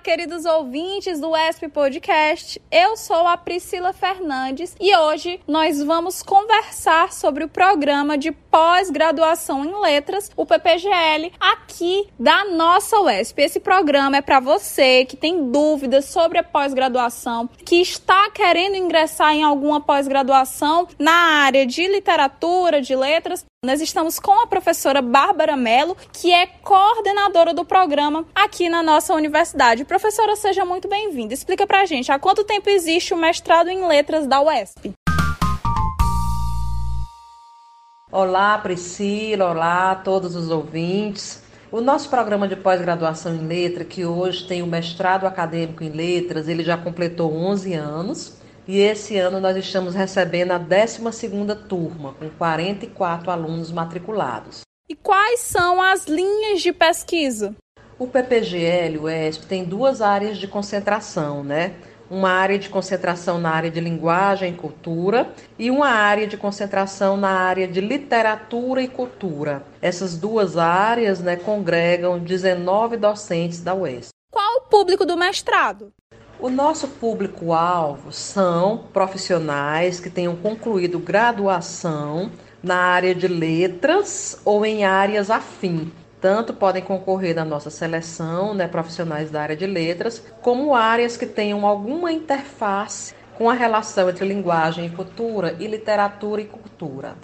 queridos ouvintes do ESP Podcast. Eu sou a Priscila Fernandes e hoje nós vamos conversar sobre o programa de pós-graduação em letras, o PPGL, aqui da nossa UESP. Esse programa é para você que tem dúvidas sobre a pós-graduação, que está querendo ingressar em alguma pós-graduação na área de literatura, de letras, nós estamos com a professora Bárbara Mello, que é coordenadora do programa aqui na nossa universidade. Professora, seja muito bem-vinda. Explica pra gente, há quanto tempo existe o mestrado em letras da UESP? Olá, Priscila, olá a todos os ouvintes. O nosso programa de pós-graduação em letra, que hoje tem o mestrado acadêmico em letras, ele já completou 11 anos e esse ano nós estamos recebendo a 12ª turma, com 44 alunos matriculados. E quais são as linhas de pesquisa? O PPGL, o ESP, tem duas áreas de concentração, né? Uma área de concentração na área de linguagem e cultura e uma área de concentração na área de literatura e cultura. Essas duas áreas né, congregam 19 docentes da UESP. Qual o público do mestrado? O nosso público-alvo são profissionais que tenham concluído graduação na área de letras ou em áreas afim. Tanto podem concorrer na nossa seleção, né, profissionais da área de letras, como áreas que tenham alguma interface com a relação entre linguagem e cultura e literatura e cultura.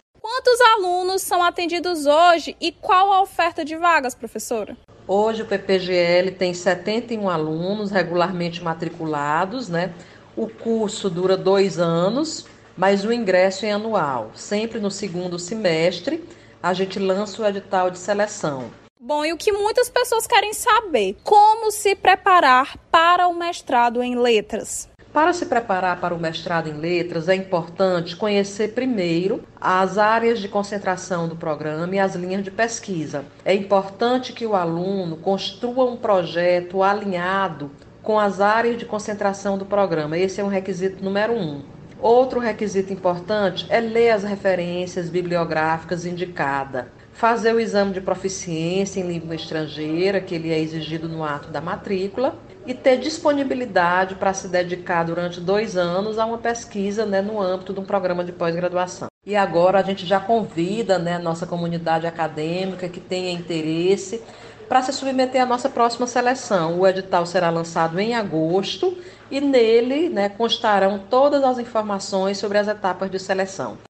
Quantos alunos são atendidos hoje e qual a oferta de vagas, professora? Hoje o PPGL tem 71 alunos regularmente matriculados, né? O curso dura dois anos, mas o ingresso é anual. Sempre no segundo semestre, a gente lança o edital de seleção. Bom, e o que muitas pessoas querem saber: como se preparar para o mestrado em letras? Para se preparar para o mestrado em letras, é importante conhecer primeiro as áreas de concentração do programa e as linhas de pesquisa. É importante que o aluno construa um projeto alinhado com as áreas de concentração do programa. Esse é um requisito número um. Outro requisito importante é ler as referências bibliográficas indicadas, fazer o exame de proficiência em língua estrangeira, que ele é exigido no ato da matrícula, e ter disponibilidade para se dedicar durante dois anos a uma pesquisa né, no âmbito de um programa de pós-graduação. E agora a gente já convida né, a nossa comunidade acadêmica que tenha interesse para se submeter à nossa próxima seleção. O edital será lançado em agosto e nele né, constarão todas as informações sobre as etapas de seleção.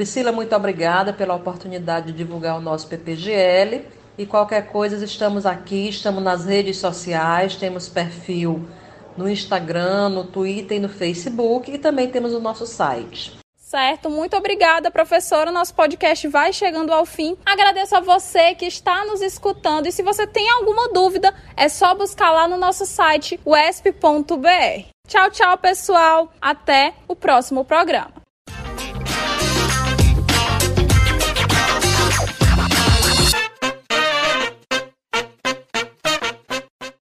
Priscila, muito obrigada pela oportunidade de divulgar o nosso PPGL e qualquer coisa, estamos aqui, estamos nas redes sociais, temos perfil no Instagram, no Twitter e no Facebook e também temos o nosso site. Certo, muito obrigada, professora. Nosso podcast vai chegando ao fim. Agradeço a você que está nos escutando e se você tem alguma dúvida, é só buscar lá no nosso site wesp.br. Tchau, tchau, pessoal. Até o próximo programa.